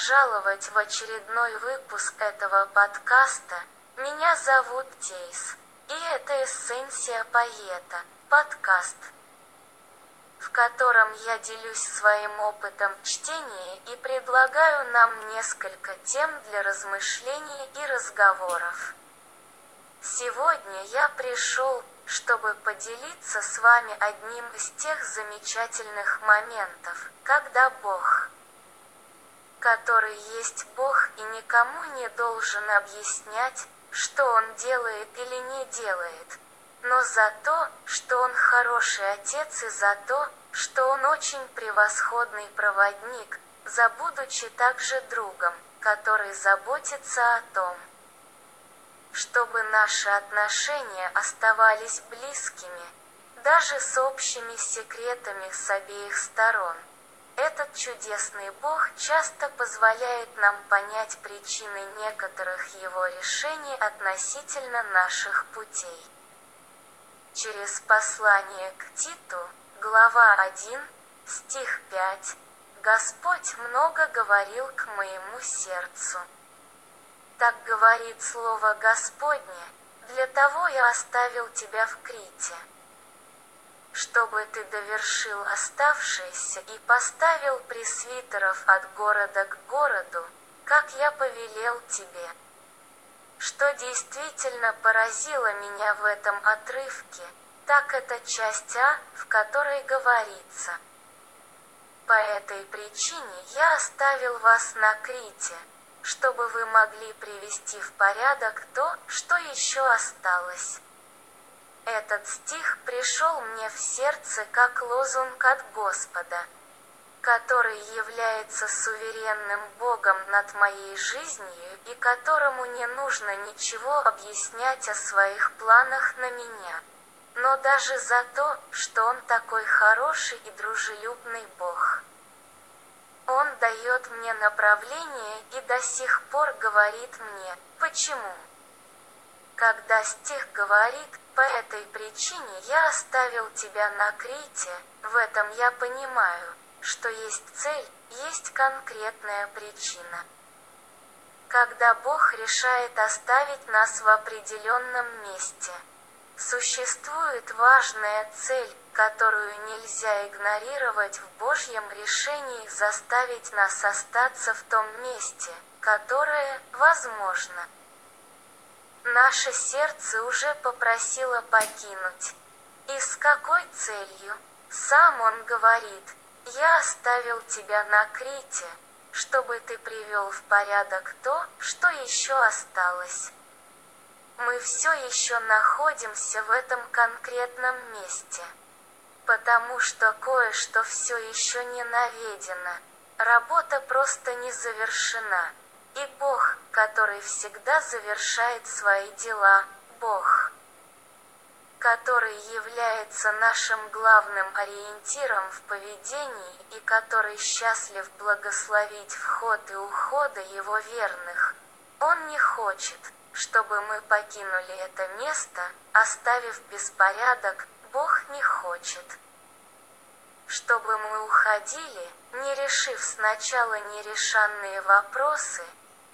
пожаловать в очередной выпуск этого подкаста. Меня зовут Тейс, и это «Эссенсия Поэта» подкаст, в котором я делюсь своим опытом чтения и предлагаю нам несколько тем для размышлений и разговоров. Сегодня я пришел, чтобы поделиться с вами одним из тех замечательных моментов, когда Бог – который есть Бог и никому не должен объяснять, что Он делает или не делает, но за то, что Он хороший Отец и за то, что Он очень превосходный проводник, забудучи также другом, который заботится о том, чтобы наши отношения оставались близкими, даже с общими секретами с обеих сторон. Этот чудесный Бог часто позволяет нам понять причины некоторых его решений относительно наших путей. Через послание к Титу, глава 1, стих 5, Господь много говорил к моему сердцу. Так говорит Слово Господне, для того я оставил тебя в Крите чтобы ты довершил оставшееся и поставил пресвитеров от города к городу, как я повелел тебе. Что действительно поразило меня в этом отрывке, так это часть А, в которой говорится. По этой причине я оставил вас на Крите, чтобы вы могли привести в порядок то, что еще осталось. Этот стих пришел мне в сердце как лозунг от Господа, который является суверенным Богом над моей жизнью и которому не нужно ничего объяснять о своих планах на меня. Но даже за то, что Он такой хороший и дружелюбный Бог. Он дает мне направление и до сих пор говорит мне, почему. Когда стих говорит «По этой причине я оставил тебя на Крите», в этом я понимаю, что есть цель, есть конкретная причина. Когда Бог решает оставить нас в определенном месте, существует важная цель, которую нельзя игнорировать в Божьем решении заставить нас остаться в том месте, которое, возможно, Наше сердце уже попросило покинуть. И с какой целью? Сам он говорит, я оставил тебя на Крите, чтобы ты привел в порядок то, что еще осталось. Мы все еще находимся в этом конкретном месте, потому что кое-что все еще не наведено, работа просто не завершена. И Бог, который всегда завершает свои дела, Бог, который является нашим главным ориентиром в поведении и который счастлив благословить вход и ухода его верных, Он не хочет, чтобы мы покинули это место, оставив беспорядок, Бог не хочет. Чтобы мы уходили, не решив сначала нерешенные вопросы,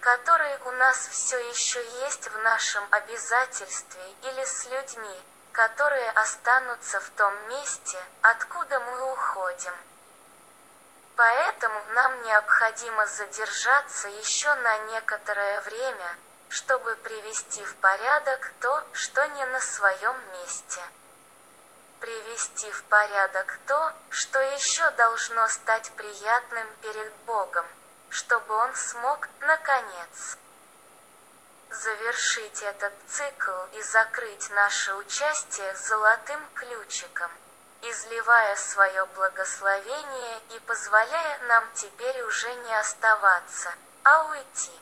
которые у нас все еще есть в нашем обязательстве или с людьми, которые останутся в том месте, откуда мы уходим. Поэтому нам необходимо задержаться еще на некоторое время, чтобы привести в порядок то, что не на своем месте. Привести в порядок то, что еще должно стать приятным перед Богом чтобы он смог, наконец, завершить этот цикл и закрыть наше участие золотым ключиком, изливая свое благословение и позволяя нам теперь уже не оставаться, а уйти.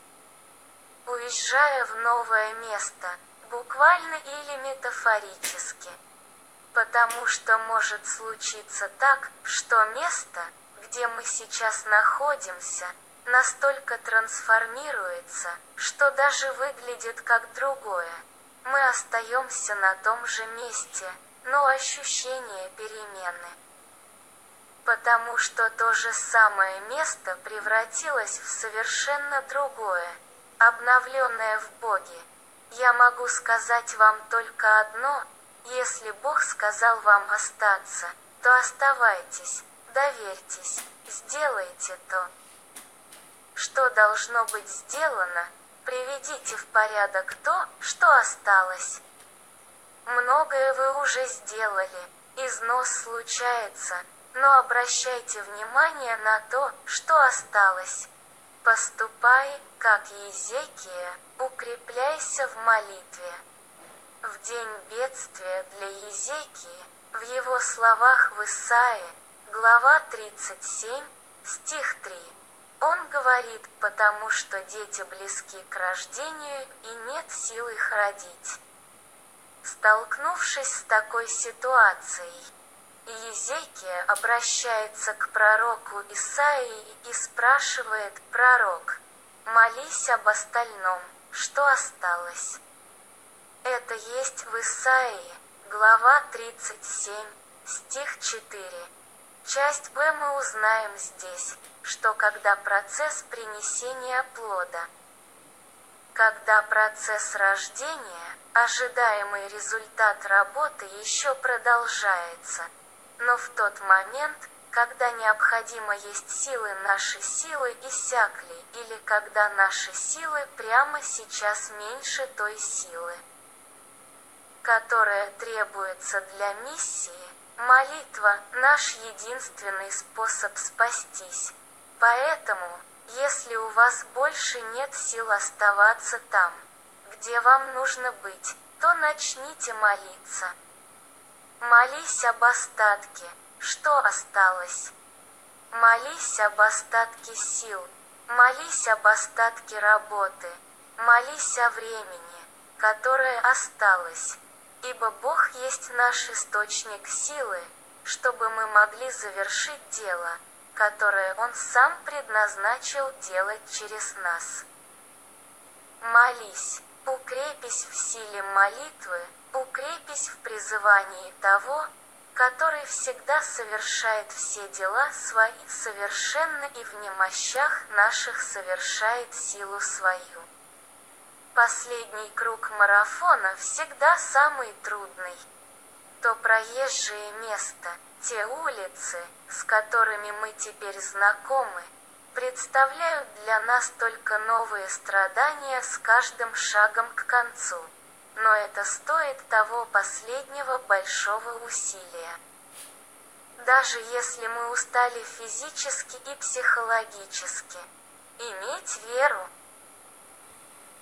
Уезжая в новое место, буквально или метафорически. Потому что может случиться так, что место, где мы сейчас находимся, настолько трансформируется, что даже выглядит как другое. Мы остаемся на том же месте, но ощущение перемены. потому что то же самое место превратилось в совершенно другое, обновленное в Боге. Я могу сказать вам только одно, если Бог сказал вам остаться, то оставайтесь, доверьтесь, сделайте то, что должно быть сделано, приведите в порядок то, что осталось. Многое вы уже сделали, износ случается, но обращайте внимание на то, что осталось. Поступай, как Езекия, укрепляйся в молитве. В день бедствия для Езекии, в его словах в Исаии, глава 37, стих 3, он говорит, потому что дети близки к рождению и нет сил их родить. Столкнувшись с такой ситуацией, Иезекия обращается к пророку Исаии и спрашивает пророк, «Молись об остальном, что осталось». Это есть в Исаии, глава 37, стих 4. Часть Б мы узнаем здесь, что когда процесс принесения плода, когда процесс рождения, ожидаемый результат работы еще продолжается – но в тот момент, когда необходимо есть силы, наши силы иссякли, или когда наши силы прямо сейчас меньше той силы, которая требуется для миссии, молитва – наш единственный способ спастись. Поэтому, если у вас больше нет сил оставаться там, где вам нужно быть, то начните молиться. Молись об остатке, что осталось. Молись об остатке сил, молись об остатке работы, молись о времени, которое осталось, ибо Бог есть наш источник силы, чтобы мы могли завершить дело, которое Он сам предназначил делать через нас. Молись, укрепись в силе молитвы, Укрепись в призывании того, который всегда совершает все дела свои совершенно и в немощах наших совершает силу свою. Последний круг марафона всегда самый трудный. То проезжее место, те улицы, с которыми мы теперь знакомы, представляют для нас только новые страдания с каждым шагом к концу но это стоит того последнего большого усилия. Даже если мы устали физически и психологически, иметь веру.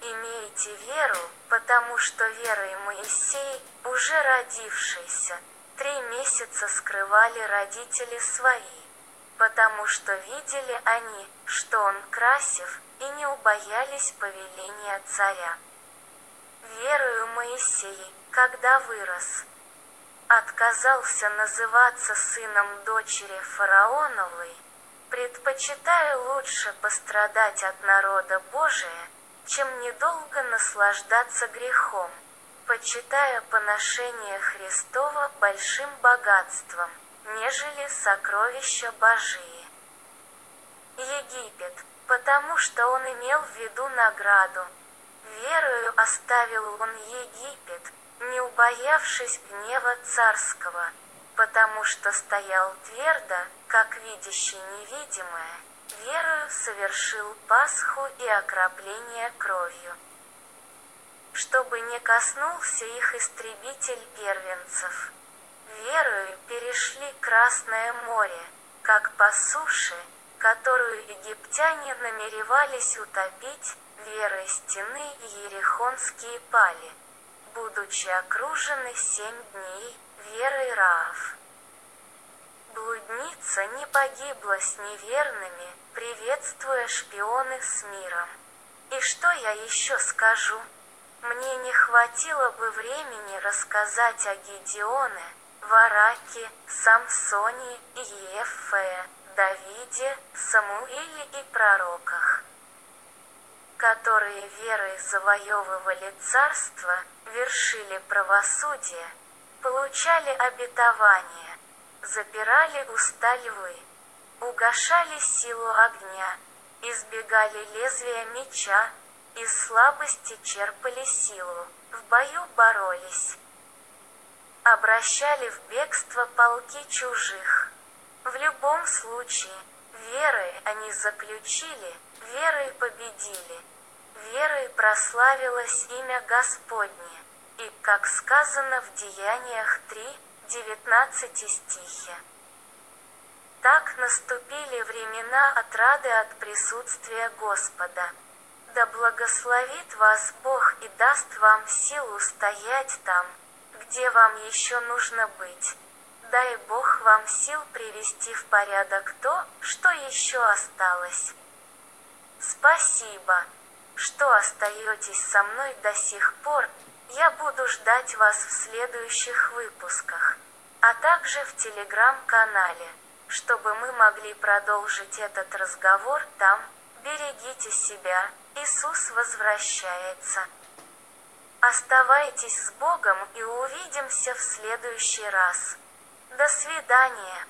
Имейте веру, потому что верой Моисей, уже родившийся, три месяца скрывали родители свои, потому что видели они, что он красив, и не убоялись повеления царя. Верою Моисей, когда вырос, отказался называться сыном дочери фараоновой, предпочитая лучше пострадать от народа Божия, чем недолго наслаждаться грехом, почитая поношение Христова большим богатством, нежели сокровища Божии. Египет, потому что он имел в виду награду, Верою оставил он Египет, не убоявшись гнева царского, потому что стоял твердо, как видящий невидимое, верою совершил Пасху и окропление кровью. Чтобы не коснулся их истребитель первенцев. Верою перешли Красное море, как по суше, которую египтяне намеревались утопить, верой стены Ерехонские пали, будучи окружены семь дней верой Раав. Блудница не погибла с неверными, приветствуя шпионы с миром. И что я еще скажу? Мне не хватило бы времени рассказать о Гедеоне, Вараке, Самсоне, Иефе, Давиде, Самуиле и пророках которые верой завоевывали царство, вершили правосудие, получали обетование, запирали уста львы, угошали силу огня, избегали лезвия меча, из слабости черпали силу, в бою боролись. Обращали в бегство полки чужих. В любом случае, верой они заключили, верой победили, верой прославилось имя Господне, и, как сказано в Деяниях 3, 19 стихе. Так наступили времена отрады от присутствия Господа. Да благословит вас Бог и даст вам силу стоять там, где вам еще нужно быть. Дай Бог вам сил привести в порядок то, что еще осталось. Спасибо, что остаетесь со мной до сих пор. Я буду ждать вас в следующих выпусках, а также в телеграм-канале, чтобы мы могли продолжить этот разговор там. Берегите себя, Иисус возвращается. Оставайтесь с Богом и увидимся в следующий раз. До свидания.